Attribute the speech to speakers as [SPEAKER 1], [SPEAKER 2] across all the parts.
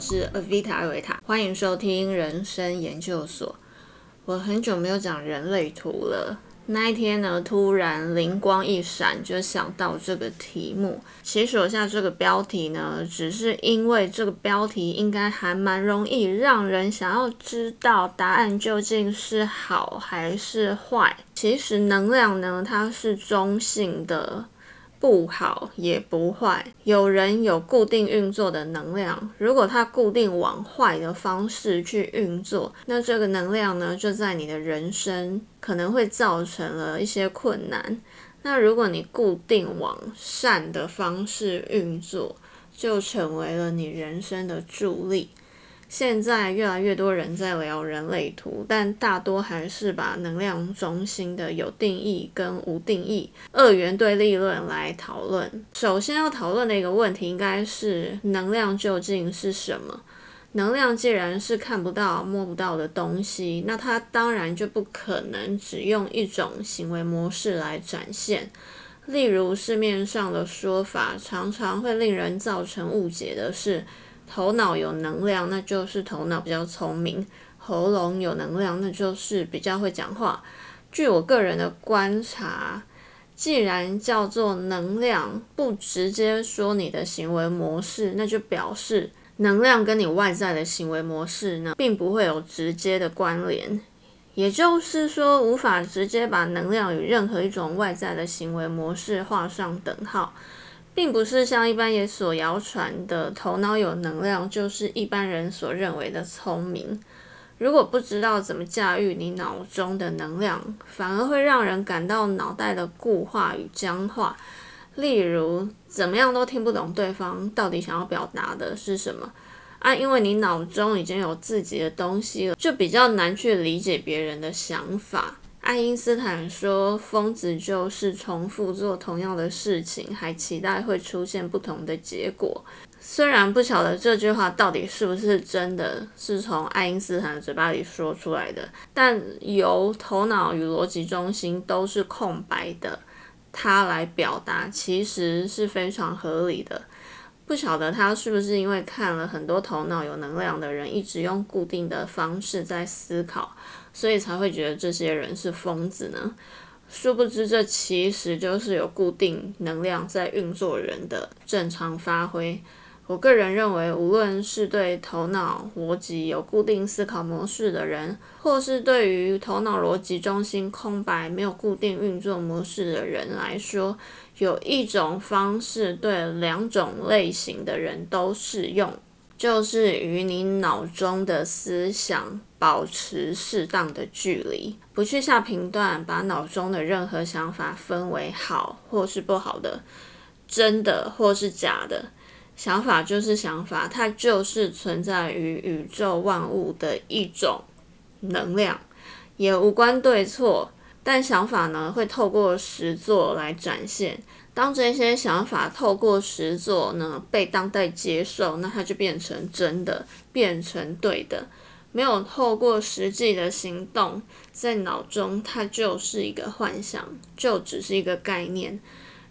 [SPEAKER 1] 是 Avita 艾维塔，欢迎收听人生研究所。我很久没有讲人类图了，那一天呢，突然灵光一闪，就想到这个题目。其实我下这个标题呢，只是因为这个标题应该还蛮容易让人想要知道答案究竟是好还是坏。其实能量呢，它是中性的。不好也不坏，有人有固定运作的能量，如果它固定往坏的方式去运作，那这个能量呢，就在你的人生可能会造成了一些困难。那如果你固定往善的方式运作，就成为了你人生的助力。现在越来越多人在聊人类图，但大多还是把能量中心的有定义跟无定义二元对立论来讨论。首先要讨论的一个问题，应该是能量究竟是什么？能量既然是看不到、摸不到的东西，那它当然就不可能只用一种行为模式来展现。例如市面上的说法，常常会令人造成误解的是。头脑有能量，那就是头脑比较聪明；喉咙有能量，那就是比较会讲话。据我个人的观察，既然叫做能量，不直接说你的行为模式，那就表示能量跟你外在的行为模式呢，并不会有直接的关联。也就是说，无法直接把能量与任何一种外在的行为模式画上等号。并不是像一般也所谣传的，头脑有能量就是一般人所认为的聪明。如果不知道怎么驾驭你脑中的能量，反而会让人感到脑袋的固化与僵化。例如，怎么样都听不懂对方到底想要表达的是什么啊？因为你脑中已经有自己的东西了，就比较难去理解别人的想法。爱因斯坦说：“疯子就是重复做同样的事情，还期待会出现不同的结果。”虽然不晓得这句话到底是不是真的是从爱因斯坦的嘴巴里说出来的，但由头脑与逻辑中心都是空白的他来表达，其实是非常合理的。不晓得他是不是因为看了很多头脑有能量的人，一直用固定的方式在思考。所以才会觉得这些人是疯子呢？殊不知，这其实就是有固定能量在运作人的正常发挥。我个人认为，无论是对头脑逻辑有固定思考模式的人，或是对于头脑逻辑中心空白、没有固定运作模式的人来说，有一种方式对两种类型的人都适用。就是与你脑中的思想保持适当的距离，不去下评断，把脑中的任何想法分为好或是不好的，真的或是假的。想法就是想法，它就是存在于宇宙万物的一种能量，也无关对错。但想法呢，会透过实作来展现。当这些想法透过实作呢被当代接受，那它就变成真的，变成对的。没有透过实际的行动，在脑中它就是一个幻想，就只是一个概念。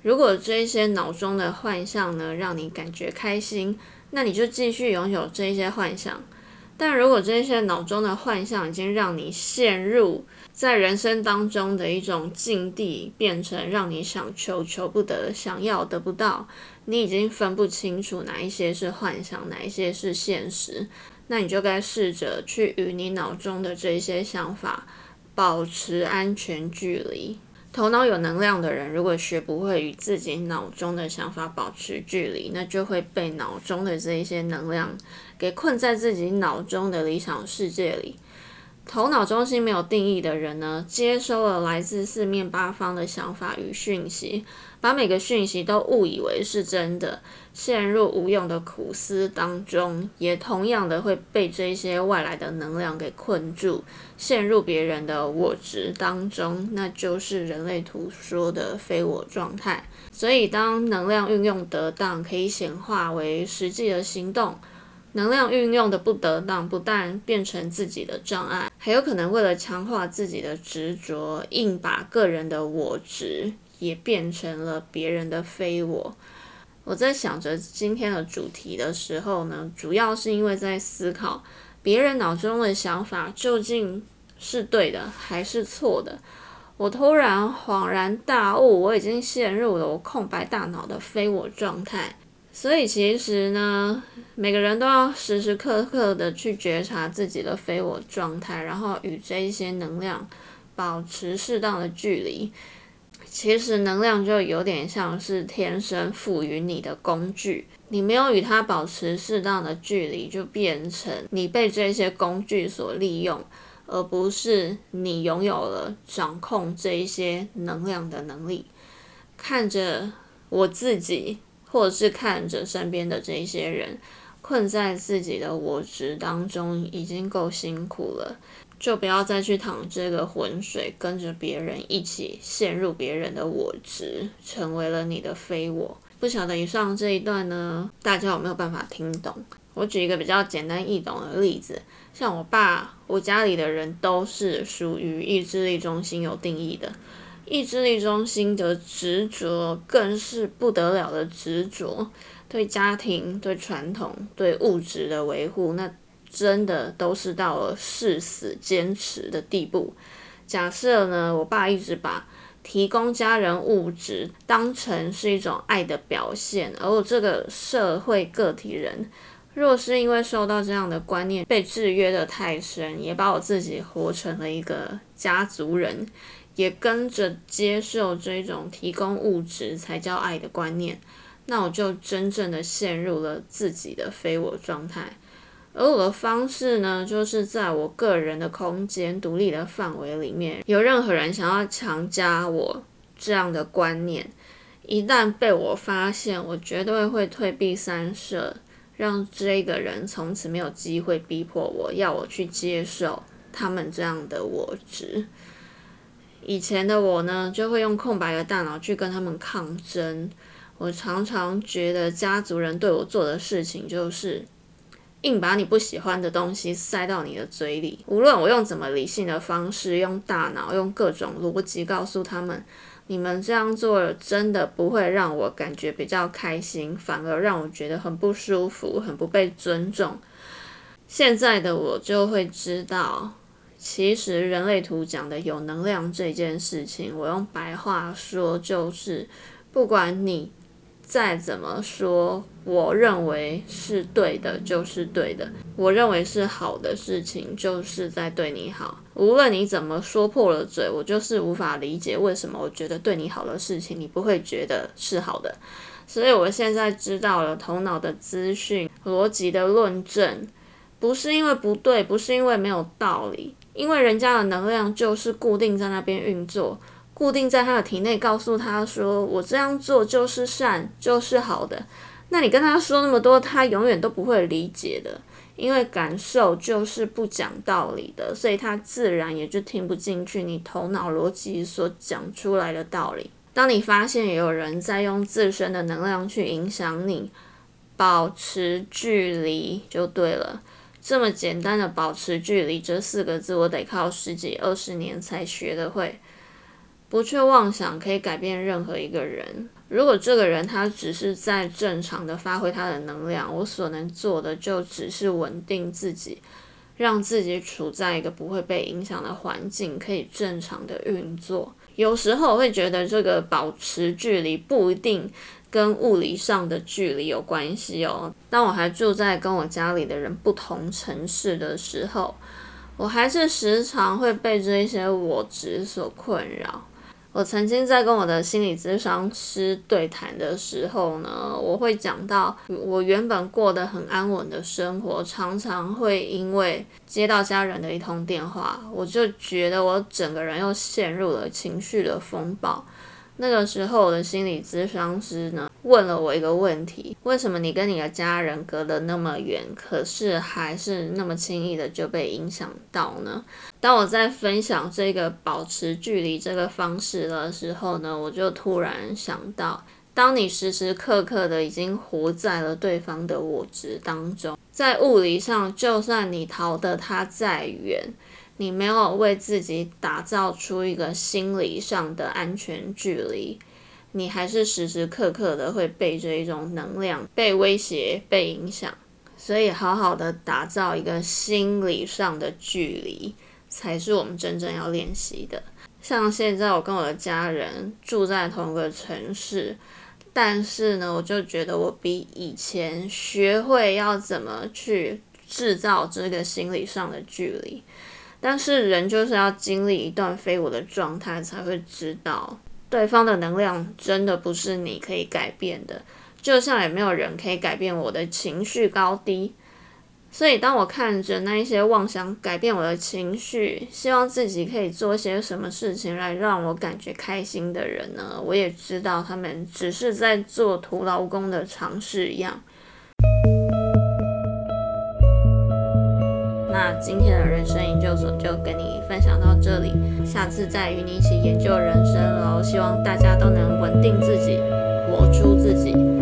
[SPEAKER 1] 如果这些脑中的幻象呢让你感觉开心，那你就继续拥有这些幻想。但如果这些脑中的幻象已经让你陷入在人生当中的一种境地，变成让你想求求不得、想要得不到，你已经分不清楚哪一些是幻想，哪一些是现实，那你就该试着去与你脑中的这些想法保持安全距离。头脑有能量的人，如果学不会与自己脑中的想法保持距离，那就会被脑中的这一些能量给困在自己脑中的理想世界里。头脑中心没有定义的人呢，接收了来自四面八方的想法与讯息，把每个讯息都误以为是真的，陷入无用的苦思当中，也同样的会被这些外来的能量给困住，陷入别人的我执当中，那就是人类图说的非我状态。所以，当能量运用得当，可以显化为实际的行动。能量运用的不得当，不但变成自己的障碍，还有可能为了强化自己的执着，硬把个人的我执也变成了别人的非我。我在想着今天的主题的时候呢，主要是因为在思考别人脑中的想法究竟是对的还是错的。我突然恍然大悟，我已经陷入了我空白大脑的非我状态。所以其实呢，每个人都要时时刻刻的去觉察自己的非我状态，然后与这一些能量保持适当的距离。其实能量就有点像是天生赋予你的工具，你没有与它保持适当的距离，就变成你被这些工具所利用，而不是你拥有了掌控这一些能量的能力。看着我自己，或者是看着身边的这一些人，困在自己的我执当中，已经够辛苦了。就不要再去淌这个浑水，跟着别人一起陷入别人的我执，成为了你的非我。不晓得以上这一段呢，大家有没有办法听懂？我举一个比较简单易懂的例子，像我爸，我家里的人都是属于意志力中心有定义的，意志力中心的执着更是不得了的执着，对家庭、对传统、对物质的维护，那。真的都是到了誓死坚持的地步。假设呢，我爸一直把提供家人物质当成是一种爱的表现，而我这个社会个体人，若是因为受到这样的观念被制约的太深，也把我自己活成了一个家族人，也跟着接受这种提供物质才叫爱的观念，那我就真正的陷入了自己的非我状态。而我的方式呢，就是在我个人的空间、独立的范围里面，有任何人想要强加我这样的观念，一旦被我发现，我绝对会退避三舍，让这个人从此没有机会逼迫我要我去接受他们这样的我执。以前的我呢，就会用空白的大脑去跟他们抗争。我常常觉得家族人对我做的事情就是。硬把你不喜欢的东西塞到你的嘴里，无论我用怎么理性的方式，用大脑，用各种逻辑告诉他们，你们这样做真的不会让我感觉比较开心，反而让我觉得很不舒服，很不被尊重。现在的我就会知道，其实人类图讲的有能量这件事情，我用白话说就是，不管你。再怎么说，我认为是对的，就是对的。我认为是好的事情，就是在对你好。无论你怎么说破了嘴，我就是无法理解为什么我觉得对你好的事情，你不会觉得是好的。所以我现在知道了，头脑的资讯、逻辑的论证，不是因为不对，不是因为没有道理，因为人家的能量就是固定在那边运作。固定在他的体内，告诉他说：“我这样做就是善，就是好的。”那你跟他说那么多，他永远都不会理解的，因为感受就是不讲道理的，所以他自然也就听不进去你头脑逻辑所讲出来的道理。当你发现有人在用自身的能量去影响你，保持距离就对了。这么简单的“保持距离”这四个字，我得靠十几二十年才学得会。不去妄想可以改变任何一个人。如果这个人他只是在正常的发挥他的能量，我所能做的就只是稳定自己，让自己处在一个不会被影响的环境，可以正常的运作。有时候我会觉得这个保持距离不一定跟物理上的距离有关系哦。当我还住在跟我家里的人不同城市的时候，我还是时常会被这些我执所困扰。我曾经在跟我的心理咨商师对谈的时候呢，我会讲到我原本过得很安稳的生活，常常会因为接到家人的一通电话，我就觉得我整个人又陷入了情绪的风暴。那个时候，我的心理咨商师呢问了我一个问题：为什么你跟你的家人隔得那么远，可是还是那么轻易的就被影响到呢？当我在分享这个保持距离这个方式的时候呢，我就突然想到，当你时时刻刻的已经活在了对方的我执当中，在物理上，就算你逃得他再远。你没有为自己打造出一个心理上的安全距离，你还是时时刻刻的会被这一种能量被威胁、被影响。所以，好好的打造一个心理上的距离，才是我们真正要练习的。像现在，我跟我的家人住在同一个城市，但是呢，我就觉得我比以前学会要怎么去制造这个心理上的距离。但是，人就是要经历一段非我的状态，才会知道对方的能量真的不是你可以改变的。就像也没有人可以改变我的情绪高低，所以当我看着那一些妄想改变我的情绪，希望自己可以做些什么事情来让我感觉开心的人呢？我也知道他们只是在做徒劳无功的尝试一样。那今天的人生研究所就跟你分享到这里下次再与你一起研究人生喽希望大家都能稳定自己活出自己。